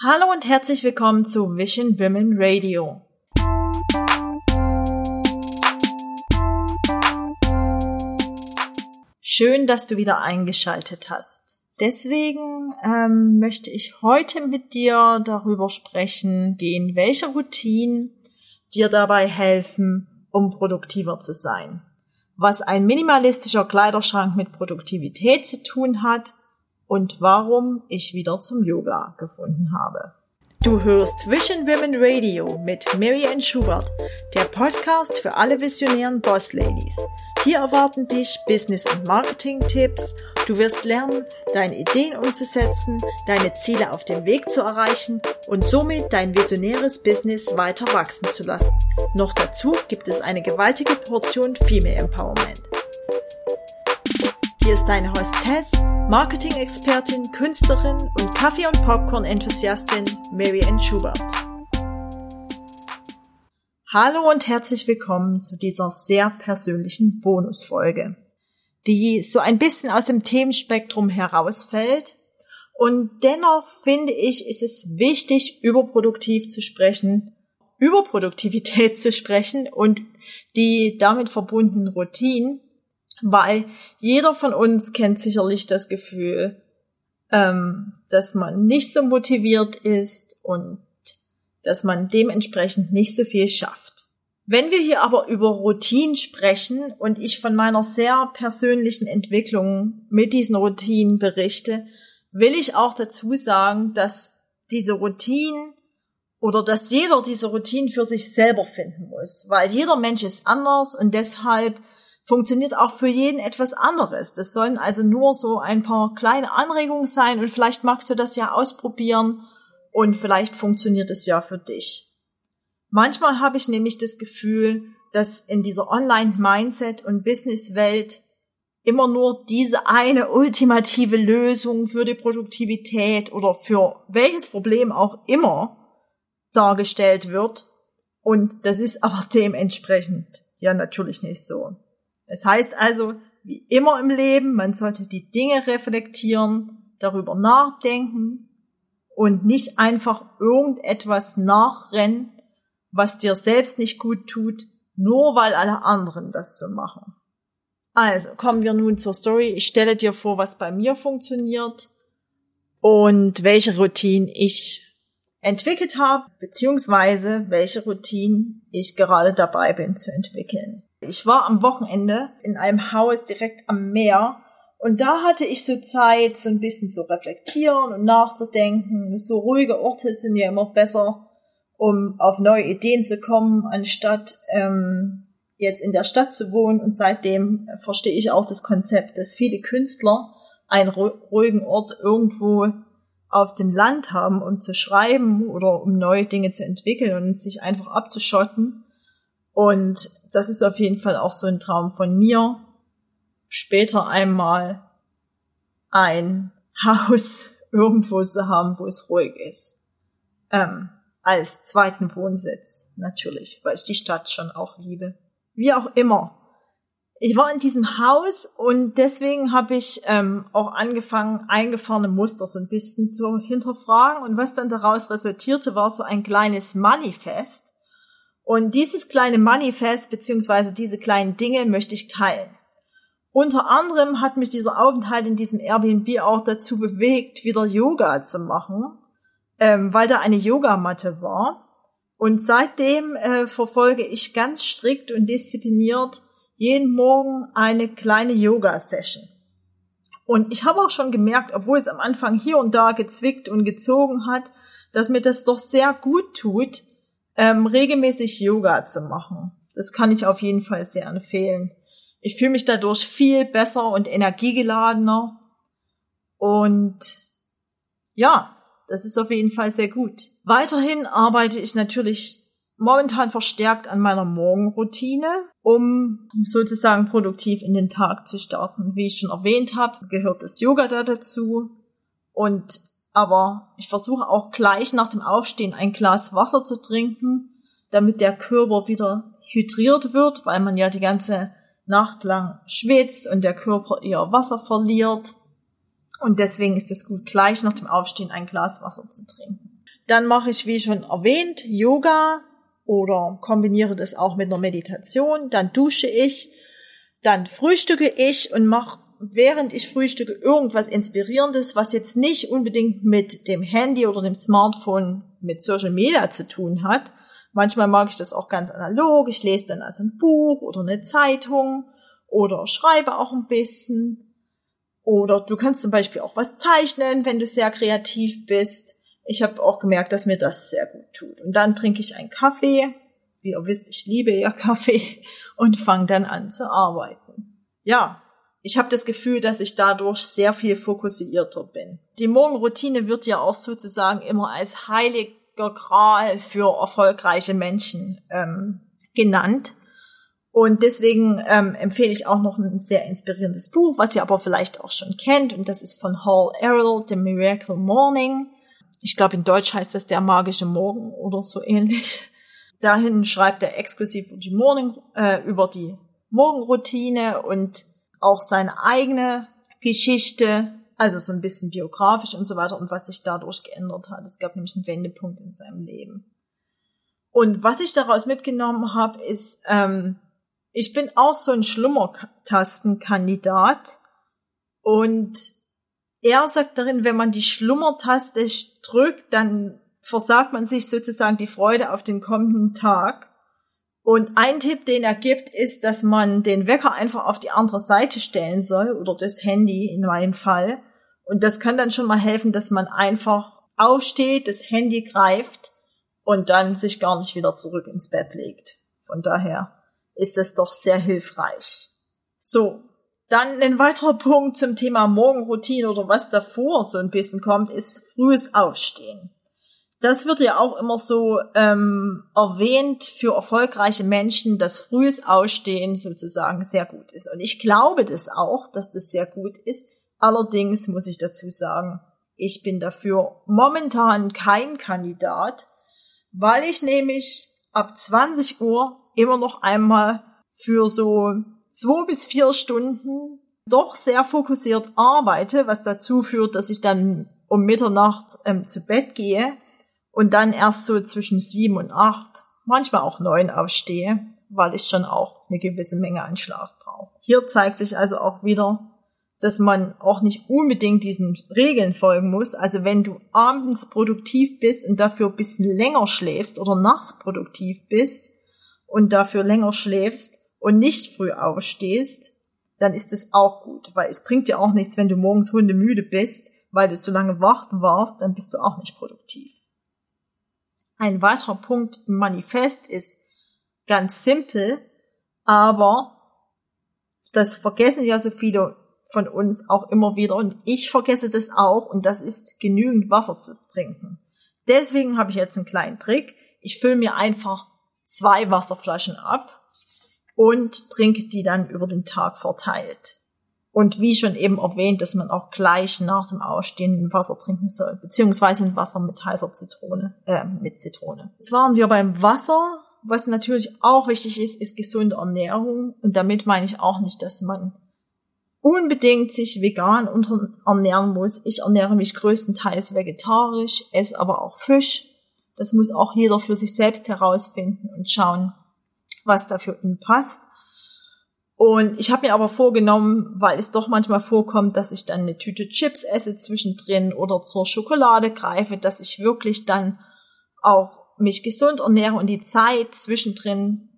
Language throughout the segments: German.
Hallo und herzlich willkommen zu Vision Women Radio. Schön, dass du wieder eingeschaltet hast. Deswegen ähm, möchte ich heute mit dir darüber sprechen gehen, welche Routinen dir dabei helfen, um produktiver zu sein. Was ein minimalistischer Kleiderschrank mit Produktivität zu tun hat und warum ich wieder zum Yoga gefunden habe. Du hörst Vision Women Radio mit Marianne Schubert, der Podcast für alle visionären Boss Ladies. Hier erwarten dich Business- und Marketing-Tipps. Du wirst lernen, deine Ideen umzusetzen, deine Ziele auf dem Weg zu erreichen und somit dein visionäres Business weiter wachsen zu lassen. Noch dazu gibt es eine gewaltige Portion Female Empowerment. Hier ist deine Hostess, Marketing-Expertin, Künstlerin und Kaffee- und Popcorn-Enthusiastin Mary Ann Schubert. Hallo und herzlich willkommen zu dieser sehr persönlichen Bonusfolge, die so ein bisschen aus dem Themenspektrum herausfällt. Und dennoch finde ich, ist es wichtig, überproduktiv zu sprechen, über Produktivität zu sprechen und die damit verbundenen Routinen, weil jeder von uns kennt sicherlich das Gefühl, ähm, dass man nicht so motiviert ist und dass man dementsprechend nicht so viel schafft. Wenn wir hier aber über Routinen sprechen und ich von meiner sehr persönlichen Entwicklung mit diesen Routinen berichte, will ich auch dazu sagen, dass diese Routinen oder dass jeder diese Routinen für sich selber finden muss, weil jeder Mensch ist anders und deshalb funktioniert auch für jeden etwas anderes. Das sollen also nur so ein paar kleine Anregungen sein und vielleicht magst du das ja ausprobieren und vielleicht funktioniert es ja für dich. Manchmal habe ich nämlich das Gefühl, dass in dieser Online-Mindset- und Business-Welt immer nur diese eine ultimative Lösung für die Produktivität oder für welches Problem auch immer dargestellt wird. Und das ist aber dementsprechend ja natürlich nicht so. Es heißt also, wie immer im Leben, man sollte die Dinge reflektieren, darüber nachdenken und nicht einfach irgendetwas nachrennen, was dir selbst nicht gut tut, nur weil alle anderen das so machen. Also kommen wir nun zur Story. Ich stelle dir vor, was bei mir funktioniert und welche Routinen ich entwickelt habe, beziehungsweise welche Routinen ich gerade dabei bin zu entwickeln. Ich war am Wochenende in einem Haus direkt am Meer und da hatte ich so Zeit, so ein bisschen zu reflektieren und nachzudenken. So ruhige Orte sind ja immer besser, um auf neue Ideen zu kommen, anstatt ähm, jetzt in der Stadt zu wohnen. Und seitdem verstehe ich auch das Konzept, dass viele Künstler einen ruhigen Ort irgendwo auf dem Land haben, um zu schreiben oder um neue Dinge zu entwickeln und sich einfach abzuschotten. Und das ist auf jeden Fall auch so ein Traum von mir, später einmal ein Haus irgendwo zu haben, wo es ruhig ist. Ähm, als zweiten Wohnsitz, natürlich, weil ich die Stadt schon auch liebe. Wie auch immer. Ich war in diesem Haus und deswegen habe ich ähm, auch angefangen, eingefahrene Muster so ein bisschen zu hinterfragen. Und was dann daraus resultierte, war so ein kleines Manifest, und dieses kleine Manifest beziehungsweise diese kleinen Dinge möchte ich teilen. Unter anderem hat mich dieser Aufenthalt in diesem Airbnb auch dazu bewegt, wieder Yoga zu machen, ähm, weil da eine Yogamatte war. Und seitdem äh, verfolge ich ganz strikt und diszipliniert jeden Morgen eine kleine Yoga-Session. Und ich habe auch schon gemerkt, obwohl es am Anfang hier und da gezwickt und gezogen hat, dass mir das doch sehr gut tut, ähm, regelmäßig Yoga zu machen. Das kann ich auf jeden Fall sehr empfehlen. Ich fühle mich dadurch viel besser und energiegeladener. Und ja, das ist auf jeden Fall sehr gut. Weiterhin arbeite ich natürlich momentan verstärkt an meiner Morgenroutine, um sozusagen produktiv in den Tag zu starten. Wie ich schon erwähnt habe, gehört das Yoga da dazu. Und aber ich versuche auch gleich nach dem Aufstehen ein Glas Wasser zu trinken, damit der Körper wieder hydriert wird, weil man ja die ganze Nacht lang schwitzt und der Körper eher Wasser verliert. Und deswegen ist es gut, gleich nach dem Aufstehen ein Glas Wasser zu trinken. Dann mache ich, wie schon erwähnt, Yoga oder kombiniere das auch mit einer Meditation. Dann dusche ich, dann frühstücke ich und mache während ich frühstücke irgendwas Inspirierendes, was jetzt nicht unbedingt mit dem Handy oder dem Smartphone mit Social Media zu tun hat. Manchmal mag ich das auch ganz analog. Ich lese dann also ein Buch oder eine Zeitung oder schreibe auch ein bisschen. Oder du kannst zum Beispiel auch was zeichnen, wenn du sehr kreativ bist. Ich habe auch gemerkt, dass mir das sehr gut tut. Und dann trinke ich einen Kaffee. Wie ihr wisst, ich liebe ja Kaffee und fange dann an zu arbeiten. Ja, ich habe das Gefühl, dass ich dadurch sehr viel fokussierter bin. Die Morgenroutine wird ja auch sozusagen immer als heiliger Gral für erfolgreiche Menschen ähm, genannt. Und deswegen ähm, empfehle ich auch noch ein sehr inspirierendes Buch, was ihr aber vielleicht auch schon kennt. Und das ist von Hall Errol, The Miracle Morning. Ich glaube, in Deutsch heißt das der magische Morgen oder so ähnlich. Dahin schreibt er exklusiv die, Morning, äh, über die Morgenroutine und auch seine eigene Geschichte, also so ein bisschen biografisch und so weiter und was sich dadurch geändert hat. Es gab nämlich einen Wendepunkt in seinem Leben. Und was ich daraus mitgenommen habe, ist, ähm, ich bin auch so ein Schlummertastenkandidat und er sagt darin, wenn man die Schlummertaste drückt, dann versagt man sich sozusagen die Freude auf den kommenden Tag. Und ein Tipp, den er gibt, ist, dass man den Wecker einfach auf die andere Seite stellen soll oder das Handy in meinem Fall. Und das kann dann schon mal helfen, dass man einfach aufsteht, das Handy greift und dann sich gar nicht wieder zurück ins Bett legt. Von daher ist das doch sehr hilfreich. So. Dann ein weiterer Punkt zum Thema Morgenroutine oder was davor so ein bisschen kommt, ist frühes Aufstehen das wird ja auch immer so ähm, erwähnt für erfolgreiche Menschen, dass frühes Ausstehen sozusagen sehr gut ist. Und ich glaube das auch, dass das sehr gut ist. Allerdings muss ich dazu sagen, ich bin dafür momentan kein Kandidat, weil ich nämlich ab 20 Uhr immer noch einmal für so zwei bis vier Stunden doch sehr fokussiert arbeite, was dazu führt, dass ich dann um Mitternacht ähm, zu Bett gehe und dann erst so zwischen sieben und acht, manchmal auch neun aufstehe, weil ich schon auch eine gewisse Menge an Schlaf brauche. Hier zeigt sich also auch wieder, dass man auch nicht unbedingt diesen Regeln folgen muss. Also wenn du abends produktiv bist und dafür ein bisschen länger schläfst oder nachts produktiv bist und dafür länger schläfst und nicht früh aufstehst, dann ist es auch gut, weil es bringt dir auch nichts, wenn du morgens hundemüde bist, weil du so lange wach warst, dann bist du auch nicht produktiv. Ein weiterer Punkt im Manifest ist ganz simpel, aber das vergessen ja so viele von uns auch immer wieder und ich vergesse das auch und das ist genügend Wasser zu trinken. Deswegen habe ich jetzt einen kleinen Trick. Ich fülle mir einfach zwei Wasserflaschen ab und trinke die dann über den Tag verteilt. Und wie schon eben erwähnt, dass man auch gleich nach dem Ausstehen Wasser trinken soll, beziehungsweise ein Wasser mit heißer Zitrone, äh, mit Zitrone. Jetzt waren wir beim Wasser. Was natürlich auch wichtig ist, ist gesunde Ernährung. Und damit meine ich auch nicht, dass man unbedingt sich vegan ernähren muss. Ich ernähre mich größtenteils vegetarisch, esse aber auch Fisch. Das muss auch jeder für sich selbst herausfinden und schauen, was da für ihn passt. Und ich habe mir aber vorgenommen, weil es doch manchmal vorkommt, dass ich dann eine Tüte Chips esse zwischendrin oder zur Schokolade greife, dass ich wirklich dann auch mich gesund ernähre und die Zeit zwischendrin,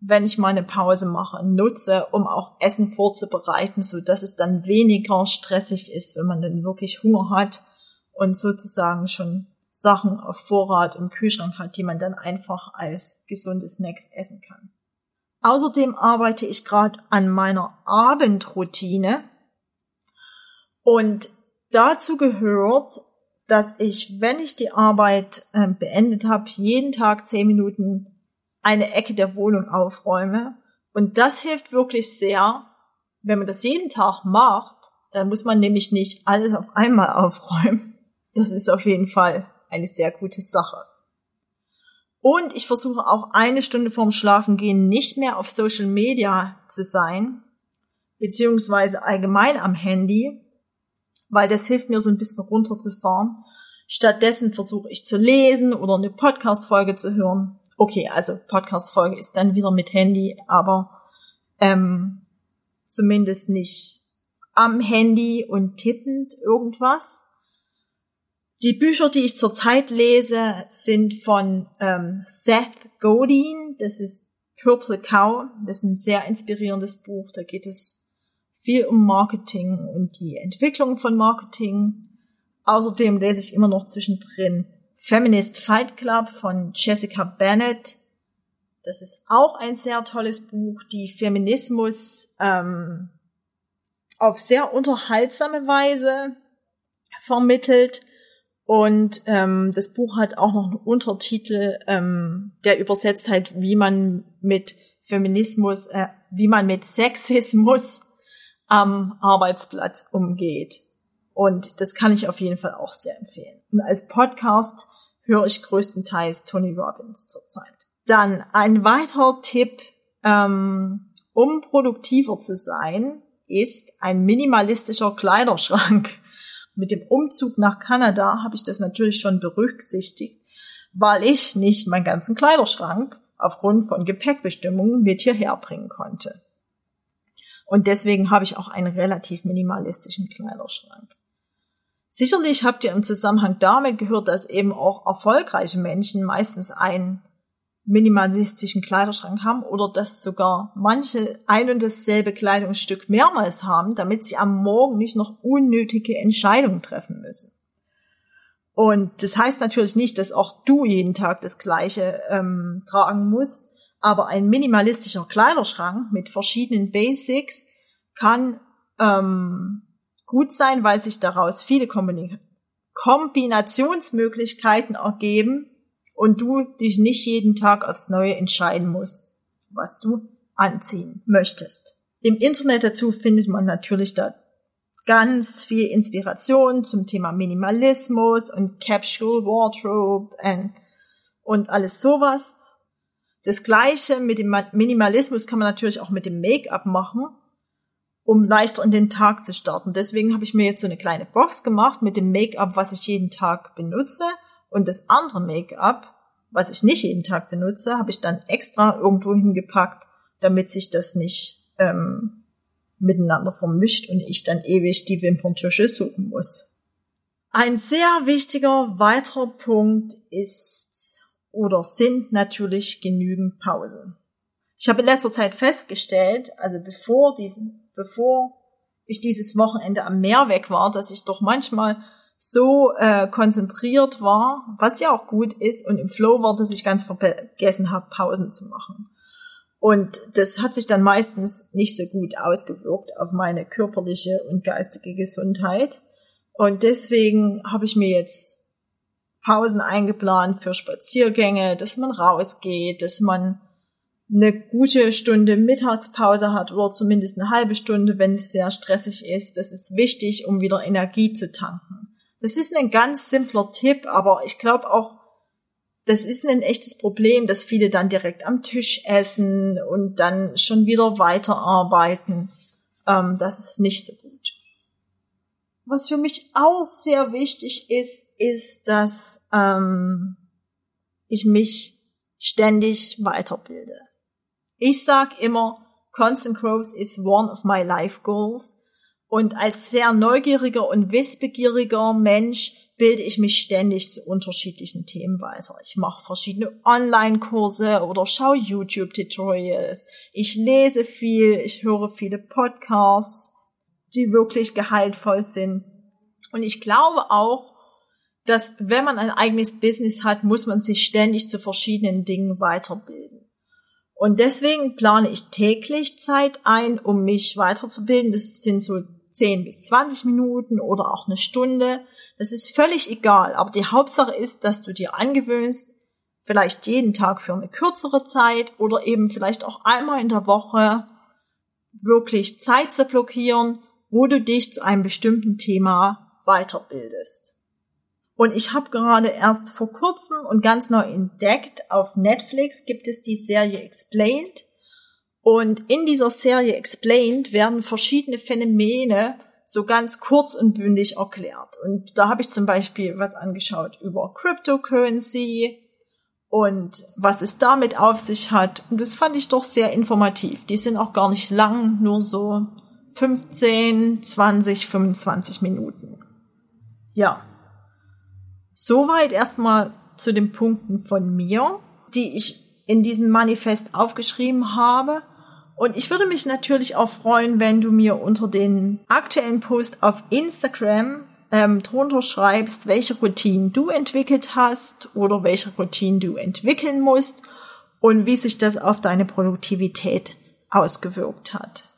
wenn ich mal eine Pause mache, nutze, um auch Essen vorzubereiten, so dass es dann weniger stressig ist, wenn man dann wirklich Hunger hat und sozusagen schon Sachen auf Vorrat im Kühlschrank hat, die man dann einfach als gesunde Snacks essen kann. Außerdem arbeite ich gerade an meiner Abendroutine und dazu gehört, dass ich, wenn ich die Arbeit äh, beendet habe, jeden Tag zehn Minuten eine Ecke der Wohnung aufräume. Und das hilft wirklich sehr, wenn man das jeden Tag macht, dann muss man nämlich nicht alles auf einmal aufräumen. Das ist auf jeden Fall eine sehr gute Sache. Und ich versuche auch eine Stunde vorm Schlafengehen nicht mehr auf Social Media zu sein, beziehungsweise allgemein am Handy, weil das hilft mir so ein bisschen runterzufahren. Stattdessen versuche ich zu lesen oder eine Podcast-Folge zu hören. Okay, also Podcast-Folge ist dann wieder mit Handy, aber ähm, zumindest nicht am Handy und tippend irgendwas. Die Bücher, die ich zurzeit lese, sind von ähm, Seth Godin. Das ist Purple Cow. Das ist ein sehr inspirierendes Buch. Da geht es viel um Marketing und die Entwicklung von Marketing. Außerdem lese ich immer noch zwischendrin Feminist Fight Club von Jessica Bennett. Das ist auch ein sehr tolles Buch, die Feminismus ähm, auf sehr unterhaltsame Weise vermittelt und ähm, das Buch hat auch noch einen Untertitel, ähm, der übersetzt halt, wie man mit Feminismus, äh, wie man mit Sexismus am Arbeitsplatz umgeht. Und das kann ich auf jeden Fall auch sehr empfehlen. Und als Podcast höre ich größtenteils Tony Robbins zurzeit. Dann ein weiterer Tipp, ähm, um produktiver zu sein, ist ein minimalistischer Kleiderschrank mit dem Umzug nach Kanada habe ich das natürlich schon berücksichtigt, weil ich nicht meinen ganzen Kleiderschrank aufgrund von Gepäckbestimmungen mit hierher bringen konnte. Und deswegen habe ich auch einen relativ minimalistischen Kleiderschrank. Sicherlich habt ihr im Zusammenhang damit gehört, dass eben auch erfolgreiche Menschen meistens einen minimalistischen Kleiderschrank haben oder dass sogar manche ein und dasselbe Kleidungsstück mehrmals haben, damit sie am Morgen nicht noch unnötige Entscheidungen treffen müssen. Und das heißt natürlich nicht, dass auch du jeden Tag das gleiche ähm, tragen musst, aber ein minimalistischer Kleiderschrank mit verschiedenen Basics kann ähm, gut sein, weil sich daraus viele Kombinationsmöglichkeiten ergeben, und du dich nicht jeden Tag aufs Neue entscheiden musst, was du anziehen möchtest. Im Internet dazu findet man natürlich da ganz viel Inspiration zum Thema Minimalismus und Capsule Wardrobe und, und alles sowas. Das gleiche mit dem Minimalismus kann man natürlich auch mit dem Make-up machen, um leichter in den Tag zu starten. Deswegen habe ich mir jetzt so eine kleine Box gemacht mit dem Make-up, was ich jeden Tag benutze und das andere Make-up, was ich nicht jeden Tag benutze, habe ich dann extra irgendwo hingepackt, damit sich das nicht ähm, miteinander vermischt und ich dann ewig die Wimperntusche suchen muss. Ein sehr wichtiger weiterer Punkt ist oder sind natürlich genügend Pausen. Ich habe in letzter Zeit festgestellt, also bevor diesen, bevor ich dieses Wochenende am Meer weg war, dass ich doch manchmal so äh, konzentriert war, was ja auch gut ist, und im Flow war, dass ich ganz vergessen habe, Pausen zu machen. Und das hat sich dann meistens nicht so gut ausgewirkt auf meine körperliche und geistige Gesundheit. Und deswegen habe ich mir jetzt Pausen eingeplant für Spaziergänge, dass man rausgeht, dass man eine gute Stunde Mittagspause hat oder zumindest eine halbe Stunde, wenn es sehr stressig ist. Das ist wichtig, um wieder Energie zu tanken. Das ist ein ganz simpler Tipp, aber ich glaube auch, das ist ein echtes Problem, dass viele dann direkt am Tisch essen und dann schon wieder weiterarbeiten. Ähm, das ist nicht so gut. Was für mich auch sehr wichtig ist, ist, dass ähm, ich mich ständig weiterbilde. Ich sag immer, Constant Growth is one of my life goals. Und als sehr neugieriger und wissbegieriger Mensch bilde ich mich ständig zu unterschiedlichen Themen weiter. Ich mache verschiedene Online-Kurse oder schaue YouTube-Tutorials. Ich lese viel, ich höre viele Podcasts, die wirklich gehaltvoll sind. Und ich glaube auch, dass wenn man ein eigenes Business hat, muss man sich ständig zu verschiedenen Dingen weiterbilden. Und deswegen plane ich täglich Zeit ein, um mich weiterzubilden. Das sind so 10 bis 20 Minuten oder auch eine Stunde. Das ist völlig egal. Aber die Hauptsache ist, dass du dir angewöhnst, vielleicht jeden Tag für eine kürzere Zeit oder eben vielleicht auch einmal in der Woche wirklich Zeit zu blockieren, wo du dich zu einem bestimmten Thema weiterbildest. Und ich habe gerade erst vor kurzem und ganz neu entdeckt, auf Netflix gibt es die Serie Explained. Und in dieser Serie Explained werden verschiedene Phänomene so ganz kurz und bündig erklärt. Und da habe ich zum Beispiel was angeschaut über Cryptocurrency und was es damit auf sich hat. Und das fand ich doch sehr informativ. Die sind auch gar nicht lang, nur so 15, 20, 25 Minuten. Ja. Soweit erstmal zu den Punkten von mir, die ich in diesem Manifest aufgeschrieben habe. Und ich würde mich natürlich auch freuen, wenn du mir unter den aktuellen Post auf Instagram ähm, drunter schreibst, welche Routinen du entwickelt hast oder welche Routinen du entwickeln musst und wie sich das auf deine Produktivität ausgewirkt hat.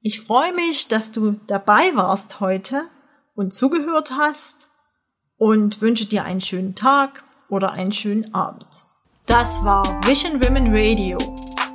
Ich freue mich, dass du dabei warst heute und zugehört hast und wünsche dir einen schönen Tag oder einen schönen Abend. Das war Vision Women Radio.